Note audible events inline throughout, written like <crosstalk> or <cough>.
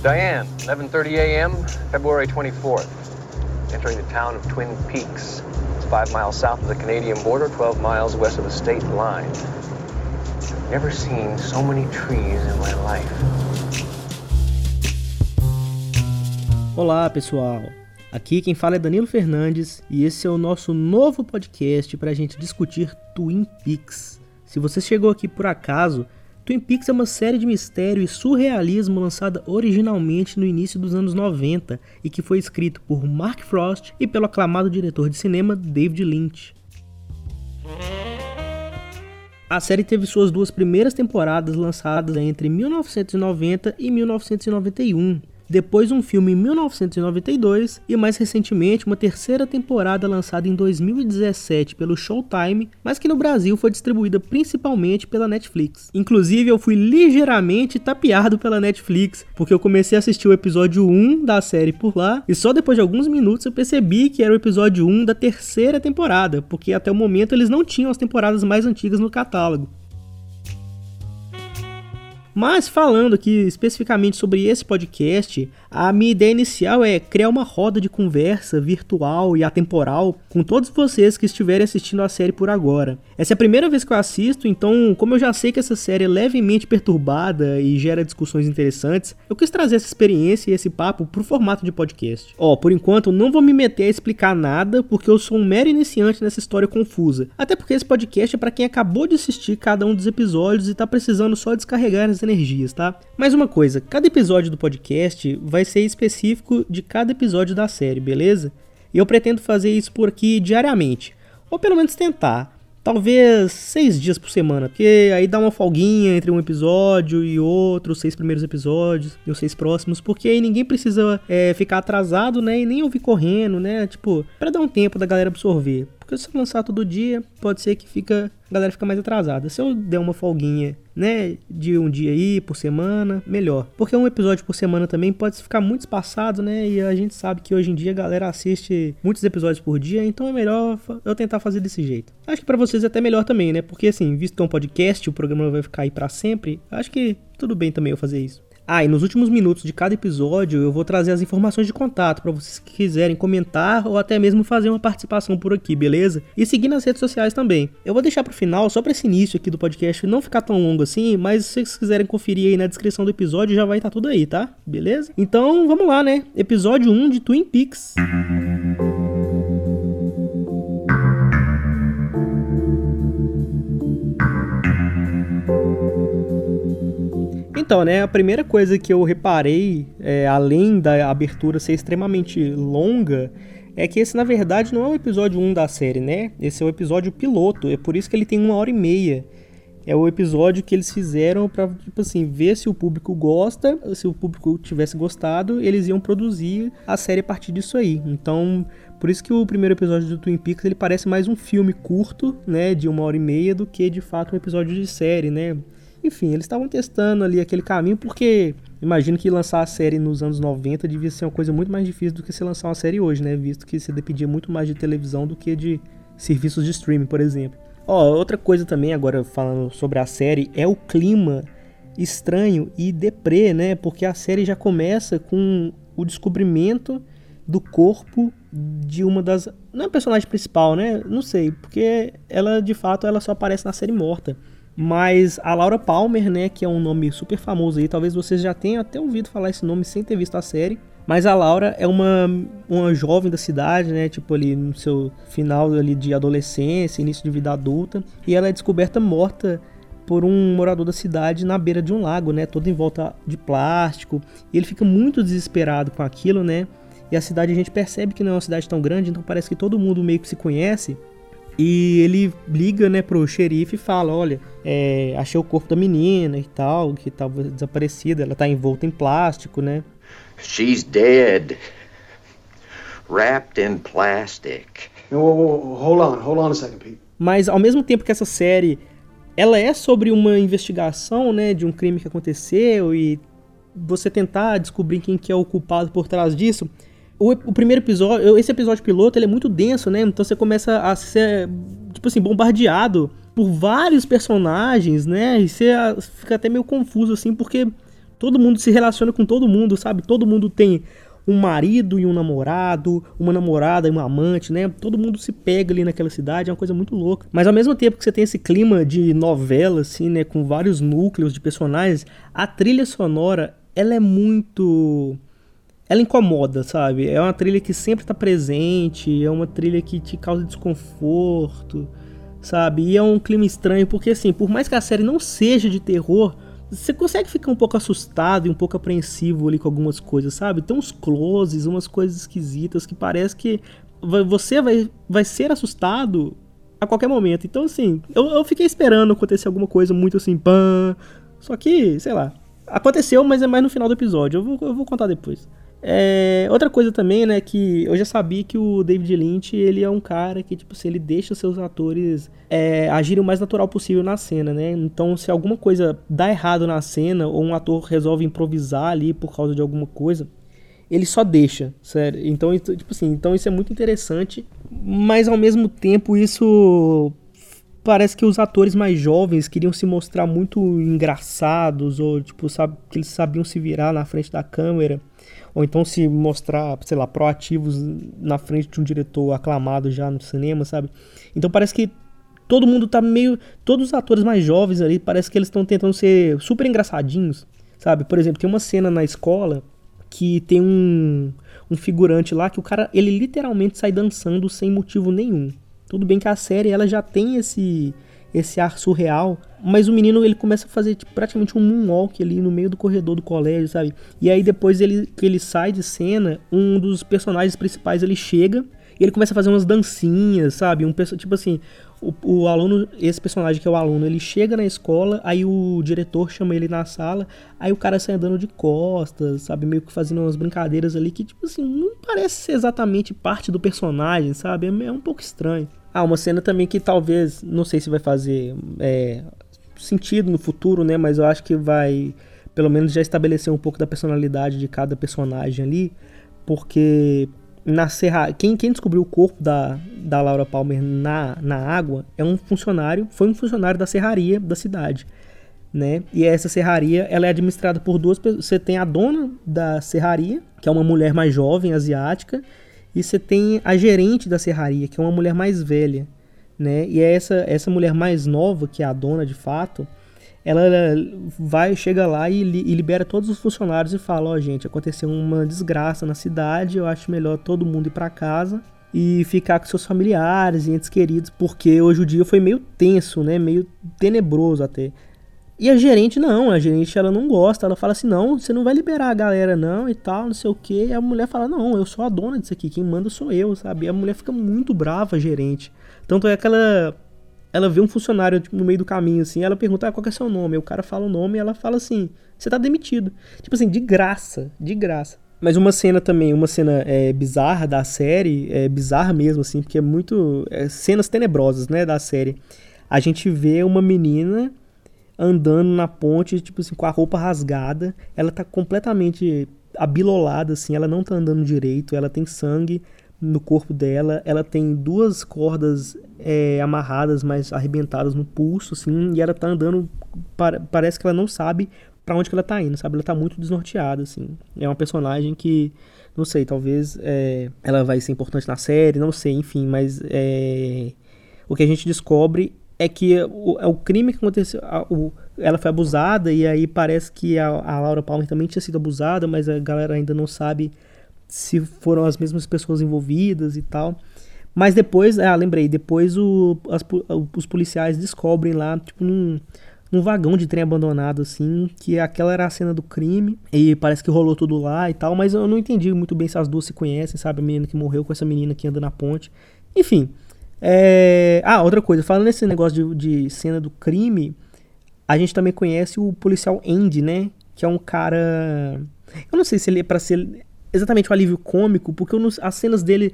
Diane, 11:30 a.m., February 24th. Entering the town of Twin Peaks. Five miles south of the Canadian border, 12 miles west of the state line. I've never seen so many trees in my life. Olá, pessoal. Aqui quem fala é Danilo Fernandes e esse é o nosso novo podcast para a gente discutir Twin Peaks. Se você chegou aqui por acaso, Twin Peaks é uma série de mistério e surrealismo lançada originalmente no início dos anos 90 e que foi escrito por Mark Frost e pelo aclamado diretor de cinema David Lynch. A série teve suas duas primeiras temporadas lançadas entre 1990 e 1991 depois um filme em 1992 e mais recentemente uma terceira temporada lançada em 2017 pelo Showtime, mas que no Brasil foi distribuída principalmente pela Netflix. Inclusive eu fui ligeiramente tapeado pela Netflix, porque eu comecei a assistir o episódio 1 da série por lá e só depois de alguns minutos eu percebi que era o episódio 1 da terceira temporada, porque até o momento eles não tinham as temporadas mais antigas no catálogo. Mas falando aqui especificamente sobre esse podcast, a minha ideia inicial é criar uma roda de conversa virtual e atemporal com todos vocês que estiverem assistindo a série por agora. Essa é a primeira vez que eu assisto, então, como eu já sei que essa série é levemente perturbada e gera discussões interessantes, eu quis trazer essa experiência e esse papo pro formato de podcast. Ó, por enquanto, não vou me meter a explicar nada, porque eu sou um mero iniciante nessa história confusa. Até porque esse podcast é para quem acabou de assistir cada um dos episódios e tá precisando só descarregar as energias, tá? Mais uma coisa, cada episódio do podcast vai ser específico de cada episódio da série, beleza? E eu pretendo fazer isso por aqui diariamente, ou pelo menos tentar. Talvez seis dias por semana, porque aí dá uma folguinha entre um episódio e outro, os seis primeiros episódios e os seis próximos, porque aí ninguém precisa é, ficar atrasado, né? E nem ouvir correndo, né? Tipo, para dar um tempo da galera absorver. Porque se eu lançar todo dia, pode ser que fica, a galera fica mais atrasada. Se eu der uma folguinha, né, de um dia aí por semana, melhor. Porque um episódio por semana também pode ficar muito espaçado, né? E a gente sabe que hoje em dia a galera assiste muitos episódios por dia, então é melhor eu tentar fazer desse jeito. Acho que para vocês é até melhor também, né? Porque assim, visto que é um podcast, o programa vai ficar aí para sempre, acho que tudo bem também eu fazer isso. Ah, e nos últimos minutos de cada episódio eu vou trazer as informações de contato para vocês que quiserem comentar ou até mesmo fazer uma participação por aqui, beleza? E seguir nas redes sociais também. Eu vou deixar pro final, só para esse início aqui do podcast não ficar tão longo assim, mas se vocês quiserem conferir aí na descrição do episódio já vai estar tá tudo aí, tá? Beleza? Então vamos lá, né? Episódio 1 de Twin Peaks. Então, né, a primeira coisa que eu reparei, é, além da abertura ser extremamente longa, é que esse na verdade não é o episódio 1 da série, né? Esse é o episódio piloto, é por isso que ele tem uma hora e meia. É o episódio que eles fizeram para tipo assim, ver se o público gosta, se o público tivesse gostado, eles iam produzir a série a partir disso aí. Então, por isso que o primeiro episódio do Twin Peaks ele parece mais um filme curto, né, de uma hora e meia, do que de fato um episódio de série, né? Enfim, eles estavam testando ali aquele caminho porque imagino que lançar a série nos anos 90 devia ser uma coisa muito mais difícil do que se lançar uma série hoje, né? Visto que você dependia muito mais de televisão do que de serviços de streaming, por exemplo. Ó, outra coisa também agora falando sobre a série é o clima estranho e deprê, né? Porque a série já começa com o descobrimento do corpo de uma das não é a personagem principal, né? Não sei, porque ela de fato ela só aparece na série morta. Mas a Laura Palmer, né, que é um nome super famoso aí, talvez vocês já tenham até ouvido falar esse nome sem ter visto a série. Mas a Laura é uma, uma jovem da cidade, né? Tipo ali no seu final ali de adolescência, início de vida adulta. E ela é descoberta morta por um morador da cidade na beira de um lago, né? Todo em volta de plástico. E ele fica muito desesperado com aquilo, né? E a cidade a gente percebe que não é uma cidade tão grande, então parece que todo mundo meio que se conhece. E ele liga, né, pro xerife e fala, olha, é, achei o corpo da menina e tal, que estava desaparecida, ela tá envolta em plástico, né? She's dead. Wrapped in plastic. Whoa, whoa, hold on, hold on a second, Pete. Mas ao mesmo tempo que essa série ela é sobre uma investigação, né, de um crime que aconteceu e você tentar descobrir quem que é o culpado por trás disso, o, o, primeiro episódio, esse episódio piloto, ele é muito denso, né? Então você começa a ser, tipo assim, bombardeado por vários personagens, né? E você fica até meio confuso, assim, porque Todo mundo se relaciona com todo mundo, sabe? Todo mundo tem um marido e um namorado, uma namorada e uma amante, né? Todo mundo se pega ali naquela cidade, é uma coisa muito louca. Mas ao mesmo tempo que você tem esse clima de novela, assim, né? Com vários núcleos de personagens, a trilha sonora, ela é muito. Ela incomoda, sabe? É uma trilha que sempre tá presente, é uma trilha que te causa desconforto, sabe? E é um clima estranho, porque assim, por mais que a série não seja de terror você consegue ficar um pouco assustado e um pouco apreensivo ali com algumas coisas, sabe? Tem uns closes, umas coisas esquisitas que parece que você vai, vai ser assustado a qualquer momento. Então, assim, eu, eu fiquei esperando acontecer alguma coisa muito assim, pã. Só que, sei lá, aconteceu, mas é mais no final do episódio. Eu vou, eu vou contar depois. É, outra coisa também, né, que eu já sabia que o David Lynch, ele é um cara que, tipo assim, ele deixa os seus atores é, agirem o mais natural possível na cena, né? Então, se alguma coisa dá errado na cena, ou um ator resolve improvisar ali por causa de alguma coisa, ele só deixa, sério. Então, tipo assim, então isso é muito interessante, mas ao mesmo tempo isso parece que os atores mais jovens queriam se mostrar muito engraçados ou tipo, sabe, que eles sabiam se virar na frente da câmera ou então se mostrar, sei lá, proativos na frente de um diretor aclamado já no cinema, sabe? Então parece que todo mundo tá meio. Todos os atores mais jovens ali, parece que eles estão tentando ser super engraçadinhos, sabe? Por exemplo, tem uma cena na escola que tem um, um figurante lá que o cara, ele literalmente sai dançando sem motivo nenhum. Tudo bem que a série ela já tem esse esse ar surreal. Mas o menino ele começa a fazer tipo, praticamente um moonwalk ali no meio do corredor do colégio, sabe? E aí depois ele, que ele sai de cena, um dos personagens principais ele chega e ele começa a fazer umas dancinhas, sabe? Um tipo assim, o, o, aluno, esse personagem que é o aluno, ele chega na escola, aí o diretor chama ele na sala, aí o cara sai andando de costas, sabe? Meio que fazendo umas brincadeiras ali que, tipo assim, não parece ser exatamente parte do personagem, sabe? É, é um pouco estranho. Ah, uma cena também que talvez, não sei se vai fazer é, sentido no futuro, né? Mas eu acho que vai, pelo menos, já estabelecer um pouco da personalidade de cada personagem ali, porque na serra, quem, quem descobriu o corpo da, da Laura Palmer na, na água é um funcionário, foi um funcionário da serraria da cidade, né? E essa serraria, ela é administrada por duas pessoas. Você tem a dona da serraria, que é uma mulher mais jovem, asiática, e você tem a gerente da serraria, que é uma mulher mais velha, né? E é essa, essa mulher mais nova, que é a dona de fato, ela vai, chega lá e, e libera todos os funcionários e fala: Ó, oh, gente, aconteceu uma desgraça na cidade, eu acho melhor todo mundo ir para casa e ficar com seus familiares e entes queridos, porque hoje o dia foi meio tenso, né? Meio tenebroso até. E a gerente não, a gerente ela não gosta, ela fala assim: "Não, você não vai liberar a galera não" e tal, não sei o quê. E a mulher fala: "Não, eu sou a dona disso aqui, quem manda sou eu", sabe? E a mulher fica muito brava, a gerente. Tanto é que ela ela vê um funcionário tipo, no meio do caminho assim, ela pergunta: ah, "Qual é seu nome?". o cara fala o nome e ela fala assim: "Você tá demitido". Tipo assim, de graça, de graça. Mas uma cena também, uma cena é, bizarra da série, é bizarra mesmo, assim, porque é muito. É, cenas tenebrosas, né, da série. A gente vê uma menina andando na ponte, tipo assim, com a roupa rasgada. Ela tá completamente abilolada, assim, ela não tá andando direito, ela tem sangue no corpo dela, ela tem duas cordas é, amarradas, mas arrebentadas no pulso, assim, e ela tá andando, parece que ela não sabe para onde que ela tá indo, sabe? Ela tá muito desnorteada, assim. É uma personagem que, não sei, talvez é, ela vai ser importante na série, não sei, enfim, mas é, o que a gente descobre é que o, é o crime que aconteceu, a, o, ela foi abusada e aí parece que a, a, Laura Palmer também tinha sido abusada, mas a galera ainda não sabe se foram as mesmas pessoas envolvidas e tal. Mas depois, ah, lembrei, depois o, as, os policiais descobrem lá, tipo, num, num vagão de trem abandonado, assim, que aquela era a cena do crime, e parece que rolou tudo lá e tal, mas eu não entendi muito bem se as duas se conhecem, sabe? A menina que morreu com essa menina que anda na ponte. Enfim, é... Ah, outra coisa, falando nesse negócio de, de, cena do crime, a gente também conhece o policial Andy, né? Que é um cara. Eu não sei se ele é pra ser exatamente um alívio cômico, porque não... as cenas dele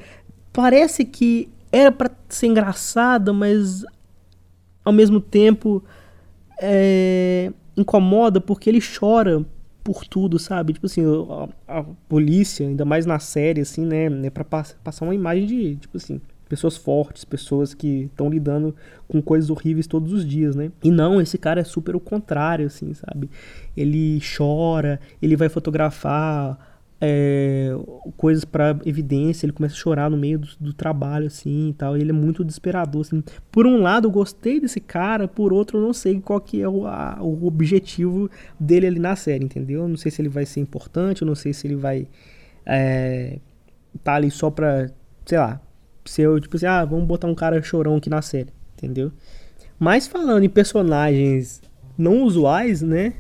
parece que era para ser engraçada, mas ao mesmo tempo é... incomoda porque ele chora por tudo, sabe? Tipo assim, a, a polícia, ainda mais na série, assim, né? É pra passar uma imagem de, tipo assim, pessoas fortes, pessoas que estão lidando com coisas horríveis todos os dias, né? E não, esse cara é super o contrário, assim, sabe? Ele chora, ele vai fotografar é, coisas para evidência, ele começa a chorar no meio do, do, trabalho, assim, e tal, e ele é muito desesperador, assim. Por um lado, eu gostei desse cara, por outro, eu não sei qual que é o, a, o objetivo dele ali na série, entendeu? Eu não sei se ele vai ser importante, eu não sei se ele vai é, tá ali só pra, sei lá, ser, tipo assim, ah, vamos botar um cara chorão aqui na série, entendeu? Mas falando em personagens não usuais, né,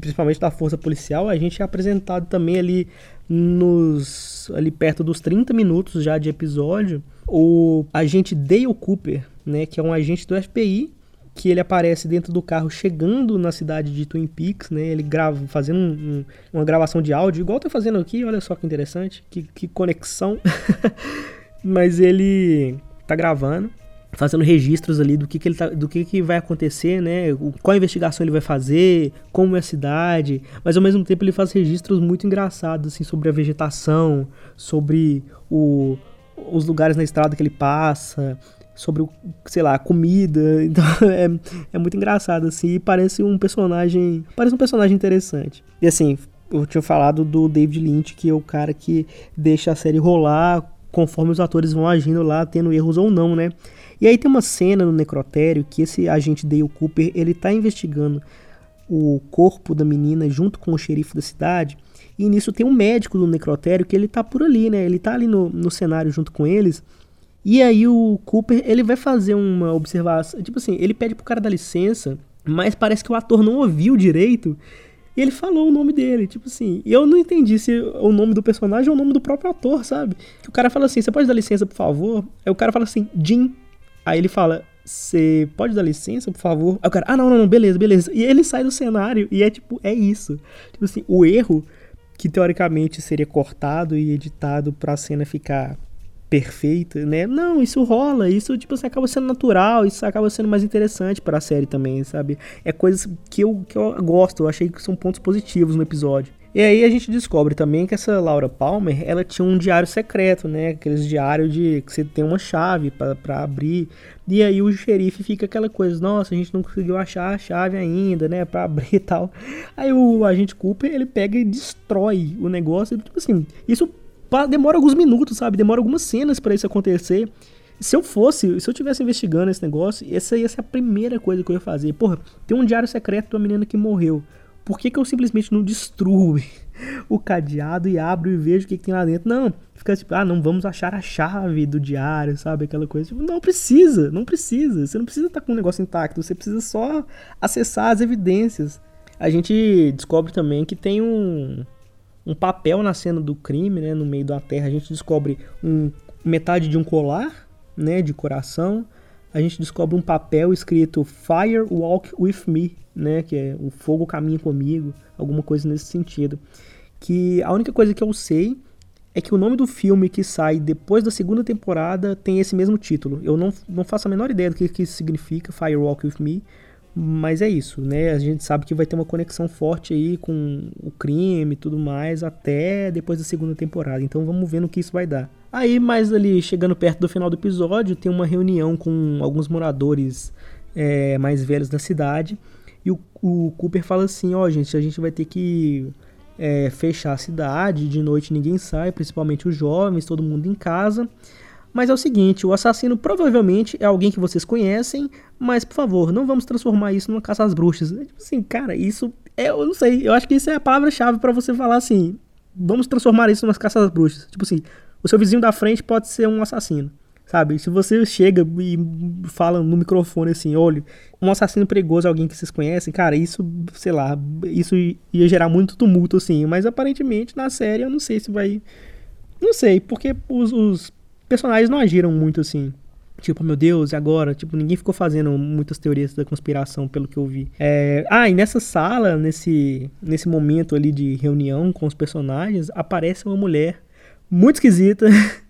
principalmente da força policial, a gente é apresentado também ali nos ali perto dos 30 minutos já de episódio, o agente Dale Cooper, né, que é um agente do FBI, que ele aparece dentro do carro chegando na cidade de Twin Peaks, né? Ele grava, fazendo um, um, uma gravação de áudio, igual tá fazendo aqui, olha só que interessante, que, que conexão. <laughs> Mas ele tá gravando fazendo registros ali do que, que ele tá, do que, que vai acontecer, né? Qual investigação ele vai fazer, como é a cidade, mas ao mesmo tempo ele faz registros muito engraçados assim sobre a vegetação, sobre o, os lugares na estrada que ele passa, sobre o, sei lá, a comida. <laughs> Então é, é muito engraçado assim, e parece um personagem, parece um personagem interessante. E assim, eu tinha falado do David Lynch, que é o cara que deixa a série rolar conforme os atores vão agindo lá, tendo erros ou não, né? E aí tem uma cena no necrotério que esse agente Dale Cooper, ele tá investigando o corpo da menina junto com o xerife da cidade. E nisso tem um médico do necrotério que ele tá por ali, né? Ele tá ali no, no cenário junto com eles. E aí o Cooper, ele vai fazer uma observação, tipo assim, ele pede pro cara dar licença, mas parece que o ator não ouviu direito. E ele falou o nome dele, tipo assim. E eu não entendi se o nome do personagem é o nome do próprio ator, sabe? Que o cara fala assim: "Você pode dar licença, por favor?" Aí o cara fala assim: "Jim". Aí ele fala, você pode dar licença, por favor? Aí o cara, ah, não, não, não, beleza, beleza. E ele sai do cenário e é tipo, é isso. Tipo assim, o erro que teoricamente seria cortado e editado pra cena ficar perfeita, né? Não, isso rola, isso tipo assim, acaba sendo natural, isso acaba sendo mais interessante para a série também, sabe? É coisas que eu, que eu gosto, eu achei que são pontos positivos no episódio. E aí a gente descobre também que essa Laura Palmer, ela tinha um diário secreto, né? Aqueles diários de que você tem uma chave para abrir. E aí o xerife fica aquela coisa, nossa, a gente não conseguiu achar a chave ainda, né, para <laughs> abrir e tal. Aí o agente Cooper, ele pega e destrói o negócio, tipo assim, isso demora alguns minutos, sabe? Demora algumas cenas para isso acontecer. Se eu fosse, se eu tivesse investigando esse negócio, essa ia ser a primeira coisa que eu ia fazer. Porra, tem um diário secreto uma menina que morreu. Por que, que eu simplesmente não destruo o cadeado e abro e vejo o que, que, tem lá dentro? Não, fica tipo, ah, não vamos achar a chave do diário, sabe? Aquela coisa. Tipo, não precisa, não precisa. Você não precisa estar com o negócio intacto, você precisa só acessar as evidências. A gente descobre também que tem um, um papel na cena do crime, né? No meio da terra. A gente descobre um, metade de um colar, né? De coração. A gente descobre um papel escrito Fire Walk With Me, né? Que é o fogo caminha comigo, alguma coisa nesse sentido. Que a única coisa que eu sei é que o nome do filme que sai depois da segunda temporada tem esse mesmo título. Eu não, não faço a menor ideia do que, que isso significa, Fire Walk With Me, mas é isso, né? A gente sabe que vai ter uma conexão forte aí com o crime e tudo mais até depois da segunda temporada. Então vamos ver no que isso vai dar. Aí, mais ali, chegando perto do final do episódio, tem uma reunião com alguns moradores é, mais velhos da cidade e o, o Cooper fala assim: Ó, oh, gente, a gente vai ter que é, fechar a cidade, de noite ninguém sai, principalmente os jovens, todo mundo em casa. Mas é o seguinte, o assassino provavelmente é alguém que vocês conhecem, mas por favor, não vamos transformar isso numa caça às bruxas. É tipo assim, cara, isso é, eu não sei, eu acho que isso é a palavra-chave para você falar assim, vamos transformar isso numa caça às bruxas. Tipo assim, o seu vizinho da frente pode ser um assassino. Sabe? Se você chega e fala no microfone assim, olha, um assassino perigoso, alguém que vocês conhecem, cara, isso, sei lá, isso ia gerar muito tumulto, assim. Mas aparentemente na série eu não sei se vai. Não sei, porque os, os personagens não agiram muito assim. Tipo, meu Deus, e agora? Tipo, ninguém ficou fazendo muitas teorias da conspiração, pelo que eu vi. É... Ah, e nessa sala, nesse, nesse momento ali de reunião com os personagens, aparece uma mulher muito esquisita. <laughs>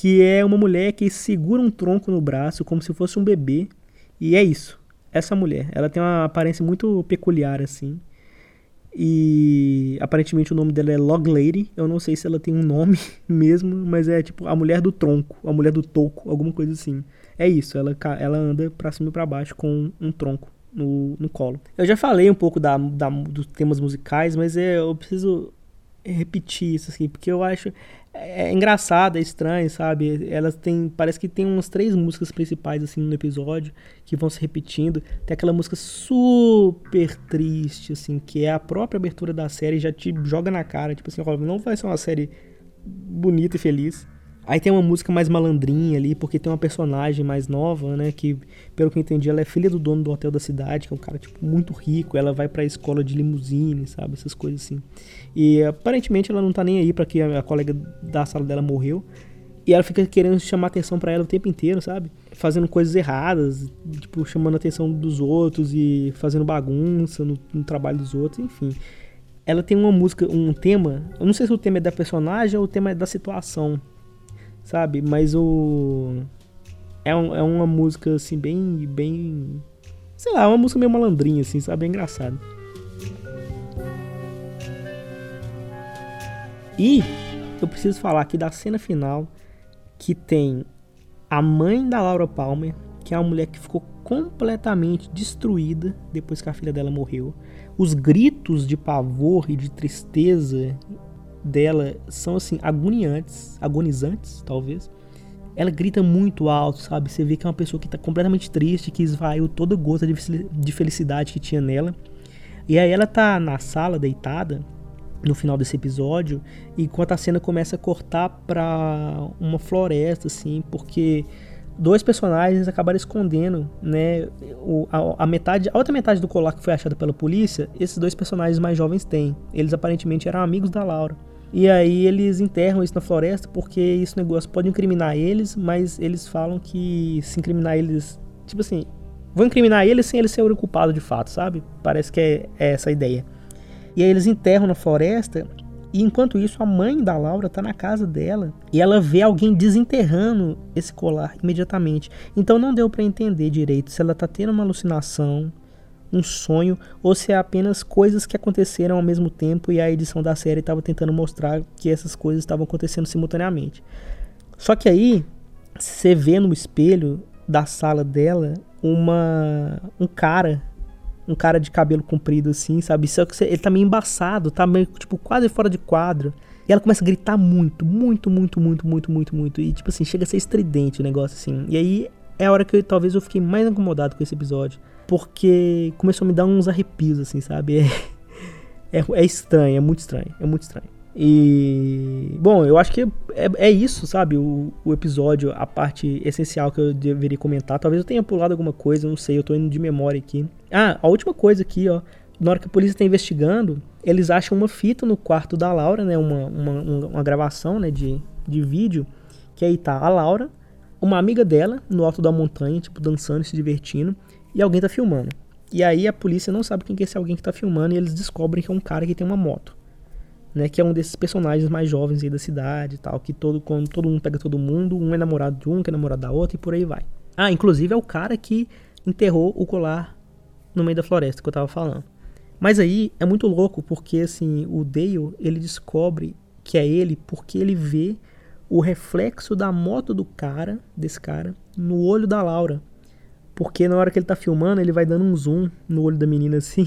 que é uma mulher que segura um tronco no braço como se fosse um bebê. E é isso. Essa mulher, ela tem uma aparência muito peculiar assim. E aparentemente o nome dela é Log Lady. Eu não sei se ela tem um nome <laughs> mesmo, mas é tipo a mulher do tronco, a mulher do toco, alguma coisa assim. É isso, ela, ela anda pra cima e pra baixo com um tronco no, no colo. Eu já falei um pouco da, da, dos temas musicais, mas é, eu preciso repetir isso, assim, porque eu acho é, é engraçado, é estranho, sabe? Elas têm, parece que tem umas três músicas principais assim no episódio que vão se repetindo. Tem aquela música super triste, assim, que é a própria abertura da série já te joga na cara, tipo assim, não vai ser uma série bonita e feliz. Aí tem uma música mais malandrinha ali, porque tem uma personagem mais nova, né? Que, pelo que eu entendi, ela é filha do dono do hotel da cidade, que é um cara, tipo, muito rico. Ela vai pra escola de limusine, sabe? Essas coisas assim. E aparentemente ela não tá nem aí pra que a, colega da sala dela morreu. E ela fica querendo chamar atenção para ela o tempo inteiro, sabe? Fazendo coisas erradas, tipo, chamando a atenção dos outros e fazendo bagunça no, no trabalho dos outros, enfim ela tem uma música, um tema. Eu não sei se o tema é da personagem ou o tema é da situação sabe? Mas o. É, um, é uma música, assim, bem. bem. Sei lá, é uma música meio malandrinha, assim, sabe? É engraçado. E eu preciso falar aqui da cena final que tem a mãe da Laura Palmer, que é uma mulher que ficou completamente destruída depois que a filha dela morreu. Os gritos de pavor e de tristeza dela são assim agoniantes, agonizantes, talvez. Ela grita muito alto, sabe? Você vê que é uma pessoa que está completamente triste, que esvaiu toda gota de felicidade que tinha nela. E aí ela tá na sala deitada no final desse episódio, enquanto a cena começa a cortar para uma floresta assim, porque dois personagens acabaram escondendo, né, o, a, a, metade, a outra metade do colar que foi achada pela polícia, esses dois personagens mais jovens têm. Eles aparentemente eram amigos da Laura. E aí eles enterram isso na floresta porque esse negócio pode incriminar eles, mas eles falam que se incriminar eles, tipo assim, vão incriminar eles sem eles serem culpados de fato, sabe? Parece que é, é, essa a ideia. E aí eles enterram na floresta e enquanto isso a mãe da Laura tá na casa dela e ela vê alguém desenterrando esse colar imediatamente. Então não deu para entender direito se ela tá tendo uma alucinação um sonho ou se é apenas coisas que aconteceram ao mesmo tempo e a edição da série estava tentando mostrar que essas coisas estavam acontecendo simultaneamente. Só que aí você vê no espelho da sala dela uma um cara, um cara de cabelo comprido assim, sabe? Só que ele tá meio embaçado, tá meio tipo quase fora de quadro. E ela começa a gritar muito, muito, muito, muito, muito, muito, muito. E tipo assim, chega a ser estridente o negócio assim. E aí é a hora que eu, talvez eu fiquei mais incomodado com esse episódio porque começou a me dar uns arrepios, assim, sabe? <laughs> É, é, é estranho, é muito estranho, é muito estranho. E, bom, eu acho que é, é isso, sabe? O, o, episódio, a parte essencial que eu deveria comentar. Talvez eu tenha pulado alguma coisa, não sei, eu tô indo de memória aqui. Ah, a última coisa aqui, ó. Na hora que a polícia tá investigando, eles acham uma fita no quarto da Laura, né? Uma, uma, uma gravação, né? De, de vídeo. Que aí tá a Laura, uma amiga dela, no alto da montanha, tipo, dançando, se divertindo e alguém tá filmando. E aí a polícia não sabe quem que é esse alguém que tá filmando e eles descobrem que é um cara que tem uma moto. Né, que é um desses personagens mais jovens aí da cidade e tal, que todo quando todo mundo pega todo mundo, um é namorado de um, que é namorado da outra e por aí vai. Ah, inclusive é o cara que enterrou o colar no meio da floresta que eu tava falando. Mas aí é muito louco porque assim, o Dale, ele descobre que é ele porque ele vê o reflexo da moto do cara, desse cara, no olho da Laura. Porque na hora que ele tá filmando, ele vai dando um zoom no olho da menina assim.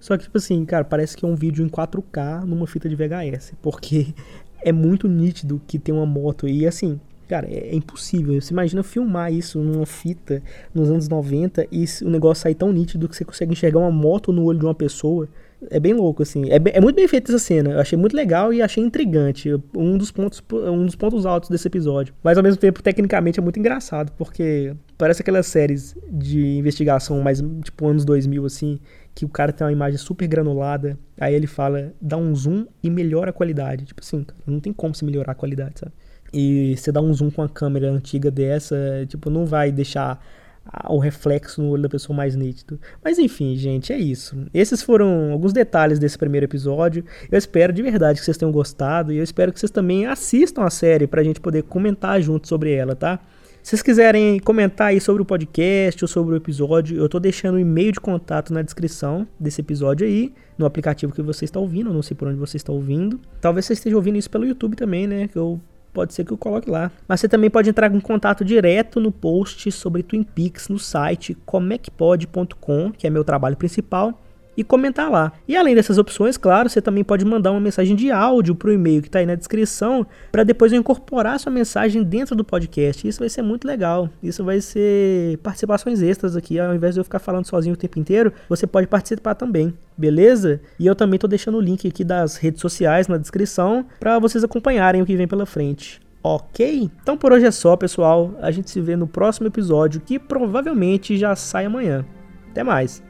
Só que, tipo assim, cara, parece que é um vídeo em 4K numa fita de VHS. Porque <laughs> é muito nítido que tem uma moto. E assim, cara, é, é impossível. Você imagina filmar isso numa fita nos anos 90 e o negócio sair tão nítido que você consegue enxergar uma moto no olho de uma pessoa. É bem louco, assim. É, é muito bem feita essa cena. Eu achei muito legal e achei intrigante. Um dos, pontos, um dos pontos altos desse episódio. Mas ao mesmo tempo, tecnicamente, é muito engraçado, porque parece aquelas séries de investigação mais, tipo, anos 2000, assim, que o cara tem uma imagem super granulada, aí ele fala, dá um zoom e melhora a qualidade. Tipo assim, não tem como se melhorar a qualidade, sabe? E você dá um zoom com a câmera antiga dessa, tipo, não vai deixar o reflexo no olho da pessoa mais nítido. Mas enfim, gente, é isso. Esses foram alguns detalhes desse primeiro episódio. Eu espero de verdade que vocês tenham gostado e eu espero que vocês também assistam a série pra gente poder comentar junto sobre ela, tá? Se vocês quiserem comentar aí sobre o podcast ou sobre o episódio, eu tô deixando o um e-mail de contato na descrição desse episódio aí, no aplicativo que você está ouvindo, não sei por onde você está ouvindo. Talvez você esteja ouvindo isso pelo YouTube também, né? Que eu pode ser que eu coloque lá. Mas você também pode entrar em contato direto no post sobre Twin Peaks no site comecpod.com, que é meu trabalho principal e comentar lá. E além dessas opções, claro, você também pode mandar uma mensagem de áudio para o e-mail que está aí na descrição, para depois eu incorporar sua mensagem dentro do podcast. Isso vai ser muito legal. Isso vai ser participações extras aqui, ao invés de eu ficar falando sozinho o tempo inteiro, você pode participar também, beleza? E eu também estou deixando o link aqui das redes sociais na descrição para vocês acompanharem o que vem pela frente. Ok? Então por hoje é só, pessoal. A gente se vê no próximo episódio, que provavelmente já sai amanhã. Até mais!